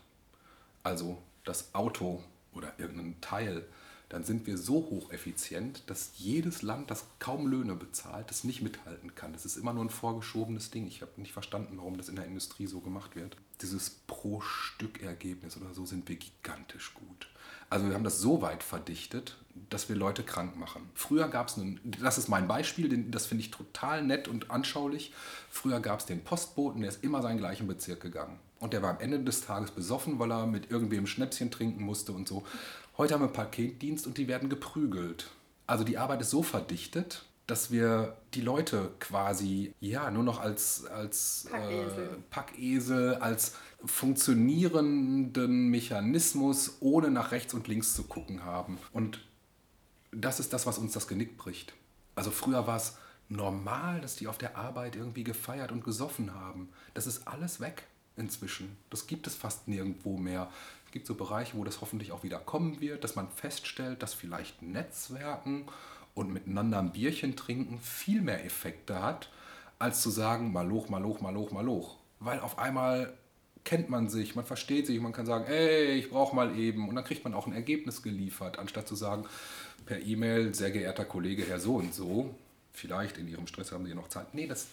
B: also das Auto oder irgendein Teil, dann sind wir so hocheffizient, dass jedes Land, das kaum Löhne bezahlt, das nicht mithalten kann. Das ist immer nur ein vorgeschobenes Ding. Ich habe nicht verstanden, warum das in der Industrie so gemacht wird. Dieses Pro-Stück-Ergebnis oder so sind wir gigantisch gut. Also wir haben das so weit verdichtet, dass wir Leute krank machen. Früher gab es einen, das ist mein Beispiel, das finde ich total nett und anschaulich. Früher gab es den Postboten, der ist immer seinen gleichen Bezirk gegangen. Und der war am Ende des Tages besoffen, weil er mit irgendwem Schnäpschen trinken musste und so. Heute haben wir Paketdienst und die werden geprügelt. Also die Arbeit ist so verdichtet, dass wir die Leute quasi ja nur noch als, als Packesel. Äh, Packesel, als funktionierenden Mechanismus ohne nach rechts und links zu gucken haben. Und das ist das, was uns das Genick bricht. Also früher war es normal, dass die auf der Arbeit irgendwie gefeiert und gesoffen haben. Das ist alles weg inzwischen. Das gibt es fast nirgendwo mehr. Es gibt so Bereiche, wo das hoffentlich auch wieder kommen wird, dass man feststellt, dass vielleicht Netzwerken und miteinander ein Bierchen trinken viel mehr Effekte hat, als zu sagen, maloch, maloch, maloch, maloch. Weil auf einmal kennt man sich, man versteht sich, man kann sagen, ey, ich brauche mal eben. Und dann kriegt man auch ein Ergebnis geliefert, anstatt zu sagen, per E-Mail, sehr geehrter Kollege, Herr so und so, vielleicht in Ihrem Stress haben Sie noch Zeit. Nee, das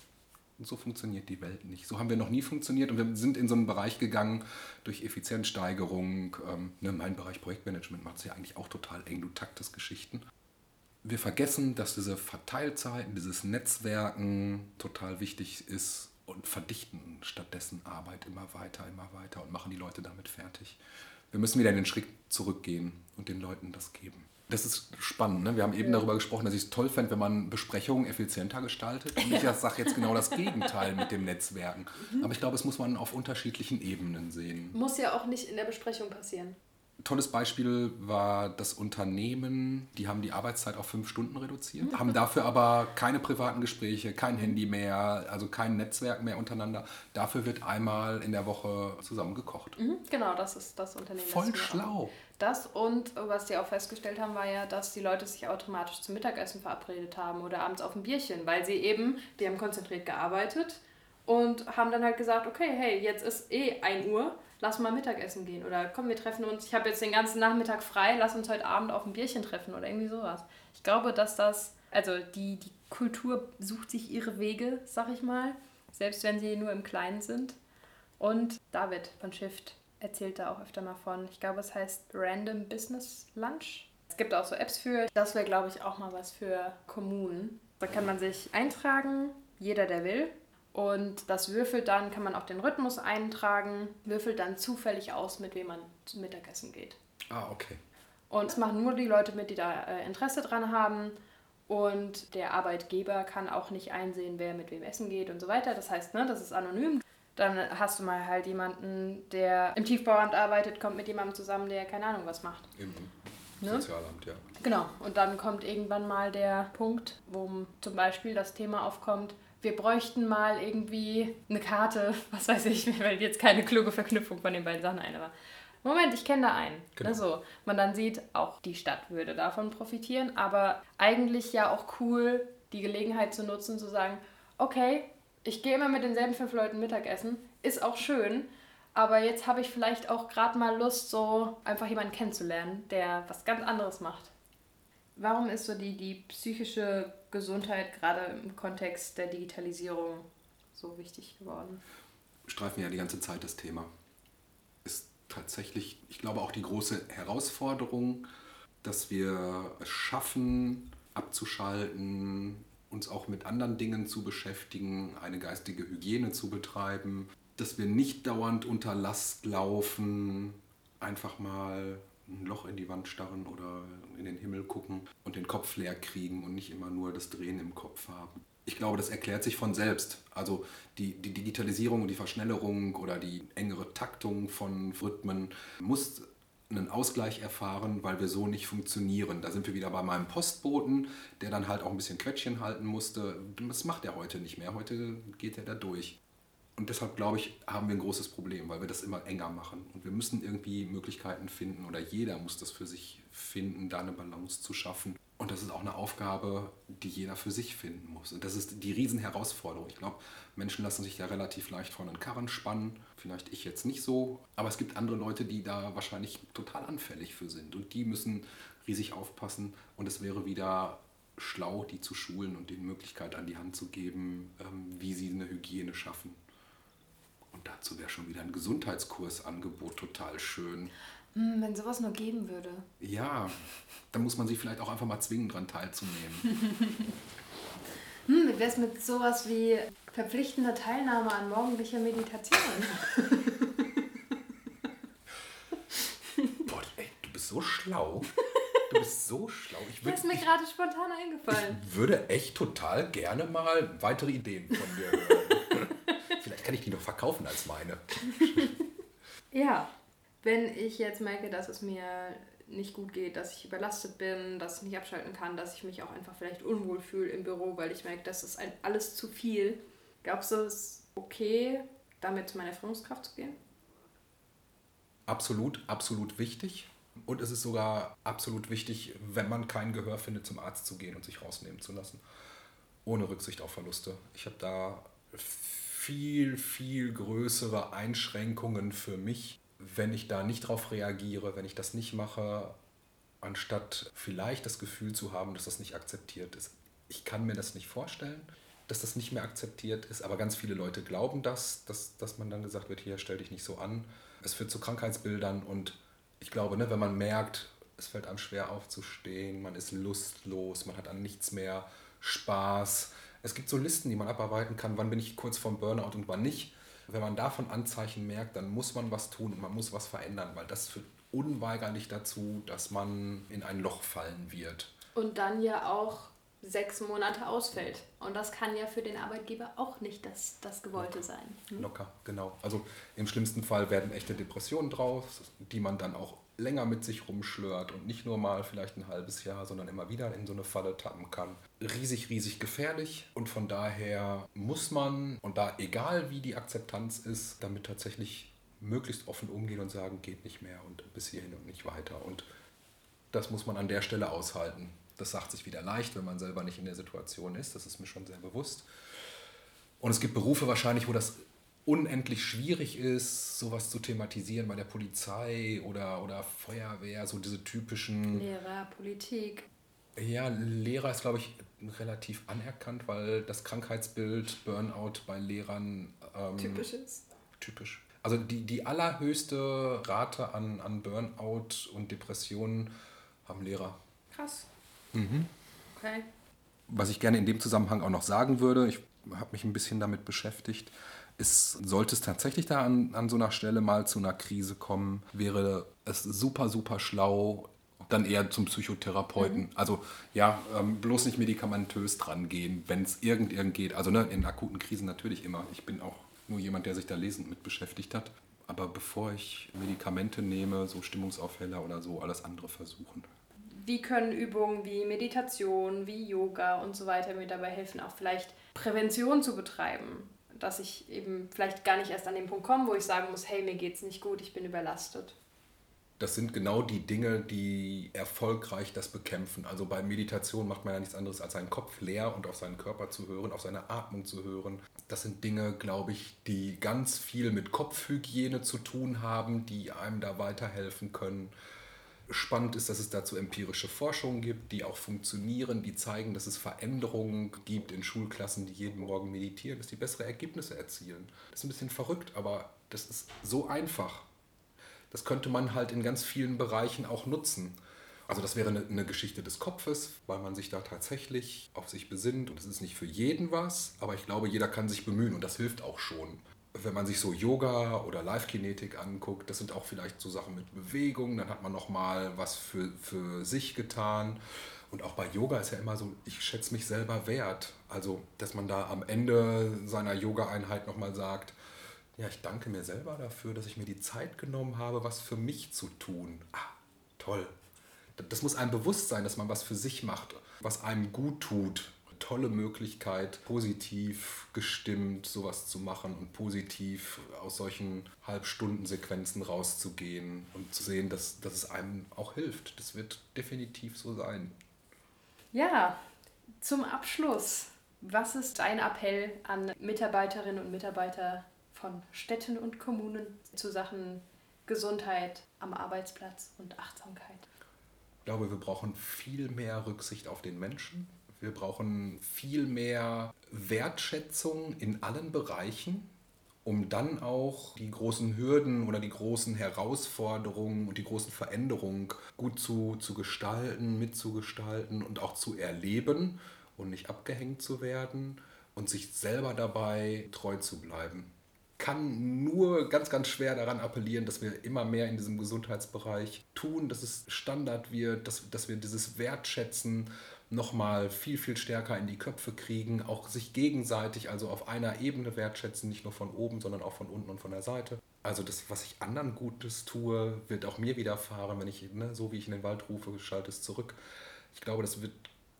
B: und so funktioniert die Welt nicht. So haben wir noch nie funktioniert und wir sind in so einen Bereich gegangen durch Effizienzsteigerung. Ähm, ne, mein Bereich Projektmanagement macht es ja eigentlich auch total eng, du taktest Geschichten. Wir vergessen, dass diese Verteilzeiten, dieses Netzwerken total wichtig ist und verdichten stattdessen Arbeit immer weiter, immer weiter und machen die Leute damit fertig. Wir müssen wieder in den Schritt zurückgehen und den Leuten das geben. Das ist spannend. Ne? Wir haben eben darüber gesprochen, dass ich es toll fände, wenn man Besprechungen effizienter gestaltet. Und ich sage jetzt genau das Gegenteil mit dem Netzwerken. Mhm. Aber ich glaube, es muss man auf unterschiedlichen Ebenen sehen.
A: Muss ja auch nicht in der Besprechung passieren
B: tolles Beispiel war das Unternehmen, die haben die Arbeitszeit auf fünf Stunden reduziert, mhm. haben dafür aber keine privaten Gespräche, kein Handy mehr, also kein Netzwerk mehr untereinander. Dafür wird einmal in der Woche zusammen gekocht.
A: Mhm, genau, das ist das Unternehmen.
B: Voll das schlau.
A: Das und was die auch festgestellt haben, war ja, dass die Leute sich automatisch zum Mittagessen verabredet haben oder abends auf ein Bierchen, weil sie eben, die haben konzentriert gearbeitet und haben dann halt gesagt, okay, hey, jetzt ist eh 1 Uhr, lass mal Mittagessen gehen. Oder komm, wir treffen uns, ich habe jetzt den ganzen Nachmittag frei, lass uns heute Abend auf ein Bierchen treffen oder irgendwie sowas. Ich glaube, dass das, also die, die Kultur sucht sich ihre Wege, sag ich mal, selbst wenn sie nur im Kleinen sind. Und David von Shift erzählt da auch öfter mal von, ich glaube, es heißt Random Business Lunch. Es gibt auch so Apps für, das wäre, glaube ich, auch mal was für Kommunen. Da kann man sich eintragen, jeder, der will. Und das würfelt dann, kann man auch den Rhythmus eintragen, würfelt dann zufällig aus, mit wem man zum Mittagessen geht.
B: Ah, okay.
A: Und es machen nur die Leute mit, die da äh, Interesse dran haben. Und der Arbeitgeber kann auch nicht einsehen, wer mit wem essen geht und so weiter. Das heißt, ne, das ist anonym. Dann hast du mal halt jemanden, der im Tiefbauamt arbeitet, kommt mit jemandem zusammen, der keine Ahnung was macht.
B: Im
A: Ne?
B: Sozialamt, ja.
A: Genau. Und dann kommt irgendwann mal der Punkt, wo zum Beispiel das Thema aufkommt, wir bräuchten mal irgendwie eine Karte, was weiß ich, mir fällt jetzt keine kluge Verknüpfung von den beiden Sachen ein, aber Moment, ich kenne da einen.
B: Genau.
A: Also, man dann sieht, auch die Stadt würde davon profitieren, aber eigentlich ja auch cool, die Gelegenheit zu nutzen, zu sagen, okay, ich gehe immer mit denselben fünf Leuten Mittagessen, ist auch schön, aber jetzt habe ich vielleicht auch gerade mal Lust, so einfach jemanden kennenzulernen, der was ganz anderes macht. Warum ist so die, die psychische Gesundheit gerade im Kontext der Digitalisierung so wichtig geworden?
B: Streifen ja die ganze Zeit das Thema. Ist tatsächlich, ich glaube, auch die große Herausforderung, dass wir es schaffen, abzuschalten, uns auch mit anderen Dingen zu beschäftigen, eine geistige Hygiene zu betreiben, dass wir nicht dauernd unter Last laufen, einfach mal ein Loch in die Wand starren oder in den Himmel gucken und den Kopf leer kriegen und nicht immer nur das Drehen im Kopf haben. Ich glaube, das erklärt sich von selbst. Also die, die Digitalisierung und die Verschnellerung oder die engere Taktung von Rhythmen muss einen Ausgleich erfahren, weil wir so nicht funktionieren. Da sind wir wieder bei meinem Postboten, der dann halt auch ein bisschen Quetschen halten musste. Das macht er heute nicht mehr. Heute geht er da durch. Und deshalb glaube ich, haben wir ein großes Problem, weil wir das immer enger machen. Und wir müssen irgendwie Möglichkeiten finden oder jeder muss das für sich finden, da eine Balance zu schaffen. Und das ist auch eine Aufgabe, die jeder für sich finden muss. Und das ist die Riesenherausforderung. Ich glaube, Menschen lassen sich da relativ leicht vor einen Karren spannen. Vielleicht ich jetzt nicht so. Aber es gibt andere Leute, die da wahrscheinlich total anfällig für sind. Und die müssen riesig aufpassen. Und es wäre wieder schlau, die zu schulen und denen Möglichkeit an die Hand zu geben, ähm, wie sie eine Hygiene schaffen. Und dazu wäre schon wieder ein Gesundheitskursangebot total schön.
A: Hm, wenn sowas nur geben würde.
B: Ja, da muss man sich vielleicht auch einfach mal zwingen, dran teilzunehmen.
A: Hm, wie wäre es mit sowas wie verpflichtender Teilnahme an morgendlicher Meditation?
B: Boah, ey, du bist so schlau. Du bist so schlau. Ich,
A: Das
B: würd,
A: ist mir gerade spontan eingefallen.
B: ich würde echt total gerne mal weitere Ideen von dir hören. Kann ich die noch verkaufen als meine.
A: Ja, wenn ich jetzt merke, dass es mir nicht gut geht, dass ich überlastet bin, dass ich nicht abschalten kann, dass ich mich auch einfach vielleicht unwohl fühle im Büro, weil ich merke, das ist alles zu viel. Glaubst du, es ist okay, damit zu meiner Führungskraft zu gehen?
B: Absolut, absolut wichtig. Und es ist sogar absolut wichtig, wenn man kein Gehör findet, zum Arzt zu gehen und sich rausnehmen zu lassen. Ohne Rücksicht auf Verluste. Ich habe da viel, viel größere Einschränkungen für mich, wenn ich da nicht drauf reagiere, wenn ich das nicht mache, anstatt vielleicht das Gefühl zu haben, dass das nicht akzeptiert ist. Ich kann mir das nicht vorstellen, dass das nicht mehr akzeptiert ist, aber ganz viele Leute glauben das, dass, dass man dann gesagt wird, hier stell dich nicht so an. Es führt zu Krankheitsbildern und ich glaube, ne, wenn man merkt, es fällt einem schwer aufzustehen, man ist lustlos, man hat an nichts mehr Spaß. Es gibt so Listen, die man abarbeiten kann, wann bin ich kurz vorm Burnout und wann nicht. Wenn man davon Anzeichen merkt, dann muss man was tun und man muss was verändern, weil das führt unweigerlich dazu, dass man in ein Loch fallen wird.
A: Und dann ja auch sechs Monate ausfällt. Und das kann ja für den Arbeitgeber auch nicht das, das Gewollte sein. Hm?
B: Locker, genau. Also im schlimmsten Fall werden echte Depressionen draus, die man dann auch länger mit sich rumschlört und nicht nur mal vielleicht ein halbes Jahr, sondern immer wieder in so eine Falle tappen kann. Riesig, riesig gefährlich und von daher muss man, und da egal wie die Akzeptanz ist, damit tatsächlich möglichst offen umgehen und sagen, geht nicht mehr und bis hierhin und nicht weiter. Und das muss man an der Stelle aushalten. Das sagt sich wieder leicht, wenn man selber nicht in der Situation ist, das ist mir schon sehr bewusst. Und es gibt Berufe wahrscheinlich, wo das unendlich schwierig ist, sowas zu thematisieren bei der Polizei oder, oder Feuerwehr, so diese typischen.
A: Lehrer, Politik.
B: Ja, Lehrer ist, glaube ich, relativ anerkannt, weil das Krankheitsbild Burnout bei Lehrern
A: ähm, typisch ist.
B: Typisch. Also die, die allerhöchste Rate an, an Burnout und Depressionen haben Lehrer.
A: Krass.
B: Mhm.
A: Okay.
B: Was ich gerne in dem Zusammenhang auch noch sagen würde, ich habe mich ein bisschen damit beschäftigt, ist, sollte es tatsächlich da an, an so einer Stelle mal zu einer Krise kommen, wäre es super, super schlau, dann eher zum Psychotherapeuten. Mhm. Also ja, ähm, bloß nicht medikamentös dran gehen, wenn es irgend, irgend geht. Also ne, in akuten Krisen natürlich immer. Ich bin auch nur jemand, der sich da lesend mit beschäftigt hat. Aber bevor ich Medikamente nehme, so Stimmungsaufheller oder so, alles andere versuchen.
A: Wie können Übungen wie Meditation, wie Yoga und so weiter mir dabei helfen, auch vielleicht Prävention zu betreiben? Dass ich eben vielleicht gar nicht erst an den Punkt komme, wo ich sagen muss, hey, mir geht's nicht gut, ich bin überlastet
B: das sind genau die Dinge, die erfolgreich das bekämpfen. Also bei Meditation macht man ja nichts anderes, als seinen Kopf leer und auf seinen Körper zu hören, auf seine Atmung zu hören. Das sind Dinge, glaube ich, die ganz viel mit Kopfhygiene zu tun haben, die einem da weiterhelfen können. Spannend ist, dass es dazu empirische Forschungen gibt, die auch funktionieren, die zeigen, dass es Veränderungen gibt in Schulklassen, die jeden Morgen meditieren, dass die bessere Ergebnisse erzielen. Das ist ein bisschen verrückt, aber das ist so einfach das könnte man halt in ganz vielen Bereichen auch nutzen. Also das wäre eine, eine, Geschichte des Kopfes, weil man sich da tatsächlich auf sich besinnt. Und es ist nicht für jeden was, aber ich glaube, jeder kann sich bemühen und das hilft auch schon. Wenn man sich so Yoga oder Live-Kinetik anguckt, das sind auch vielleicht so Sachen mit Bewegung, dann hat man nochmal was für, für sich getan. Und auch bei Yoga ist ja immer so, ich schätze mich selber wert. Also, dass man da am Ende seiner Yoga-Einheit nochmal sagt, ja, ich danke mir selber dafür, dass ich mir die Zeit genommen habe, was für mich zu tun. Ah, toll. Das muss einem bewusst sein, dass man was für sich macht, was einem gut tut. Tolle Möglichkeit, positiv gestimmt sowas zu machen und positiv aus solchen Halbstundensequenzen rauszugehen und zu sehen, dass, dass es einem auch hilft. Das wird definitiv so sein.
A: Ja, zum Abschluss. Was ist dein Appell an Mitarbeiterinnen und Mitarbeiter von Städten und Kommunen zu Sachen Gesundheit am Arbeitsplatz und Achtsamkeit?
B: Ich glaube, wir brauchen viel mehr Rücksicht auf den Menschen. Wir brauchen viel mehr Wertschätzung in allen Bereichen, um dann auch die großen Hürden oder die großen Herausforderungen und die großen Veränderungen gut zu, zu gestalten, mitzugestalten und auch zu erleben und nicht abgehängt zu werden und sich selber dabei treu zu bleiben. Kann nur ganz, ganz schwer daran appellieren, dass wir immer mehr in diesem Gesundheitsbereich tun, dass es Standard wird, dass, dass wir dieses Wertschätzen nochmal viel, viel stärker in die Köpfe kriegen, auch sich gegenseitig, also auf einer Ebene wertschätzen, nicht nur von oben, sondern auch von unten und von der Seite. Also das, was ich anderen Gutes tue, wird auch mir widerfahren, wenn ich, ne, so wie ich in den Wald rufe, schalte es zurück. Ich glaube, das wird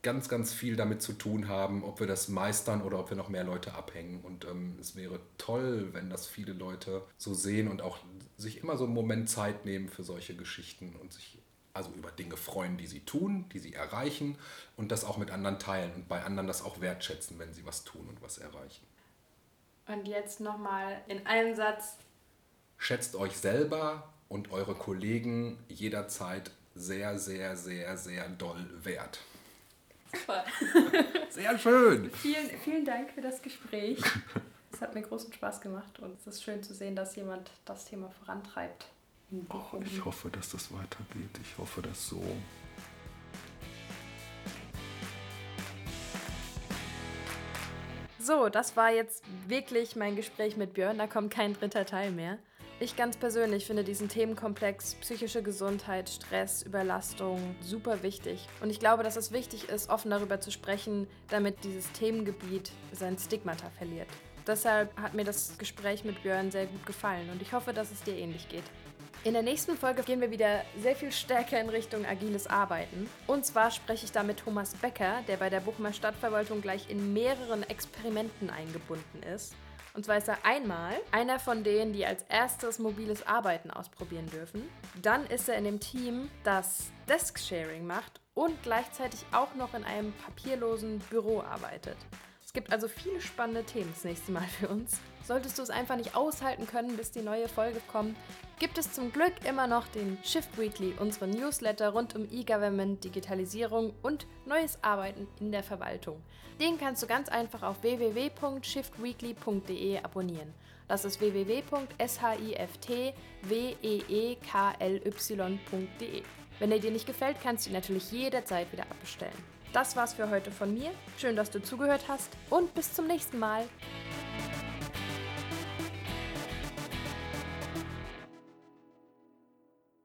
B: ganz, ganz viel damit zu tun haben, ob wir das meistern oder ob wir noch mehr Leute abhängen. Und ähm, es wäre toll, wenn das viele Leute so sehen und auch sich immer so einen Moment Zeit nehmen für solche Geschichten und sich also über Dinge freuen, die sie tun, die sie erreichen und das auch mit anderen teilen und bei anderen das auch wertschätzen, wenn sie was tun und was erreichen.
A: Und jetzt nochmal in einem Satz.
B: Schätzt euch selber und eure Kollegen jederzeit sehr, sehr, sehr, sehr doll wert.
A: Super.
B: Sehr schön.
A: vielen, vielen Dank für das Gespräch. Es hat mir großen Spaß gemacht und es ist schön zu sehen, dass jemand das Thema vorantreibt.
B: Oh, ich hoffe, dass das weitergeht. Ich hoffe, dass so.
A: So, das war jetzt wirklich mein Gespräch mit Björn. Da kommt kein dritter Teil mehr. Ich ganz persönlich finde diesen Themenkomplex psychische Gesundheit, Stress, Überlastung super wichtig. Und ich glaube, dass es wichtig ist, offen darüber zu sprechen, damit dieses Themengebiet sein Stigmata verliert. Deshalb hat mir das Gespräch mit Björn sehr gut gefallen und ich hoffe, dass es dir ähnlich geht. In der nächsten Folge gehen wir wieder sehr viel stärker in Richtung agiles Arbeiten. Und zwar spreche ich da mit Thomas Becker, der bei der Bochumer Stadtverwaltung gleich in mehreren Experimenten eingebunden ist. Und zwar ist er einmal einer von denen, die als erstes mobiles Arbeiten ausprobieren dürfen. Dann ist er in dem Team, das Desk-Sharing macht und gleichzeitig auch noch in einem papierlosen Büro arbeitet. Es gibt also viele spannende Themen das nächste Mal für uns. Solltest du es einfach nicht aushalten können, bis die neue Folge kommt, gibt es zum Glück immer noch den Shift Weekly, unseren Newsletter rund um E-Government, Digitalisierung und neues Arbeiten in der Verwaltung. Den kannst du ganz einfach auf www.shiftweekly.de abonnieren. Das ist www.shiftweekly.de. Wenn er dir nicht gefällt, kannst du ihn natürlich jederzeit wieder abbestellen. Das war's für heute von mir. Schön, dass du zugehört hast und bis zum nächsten Mal.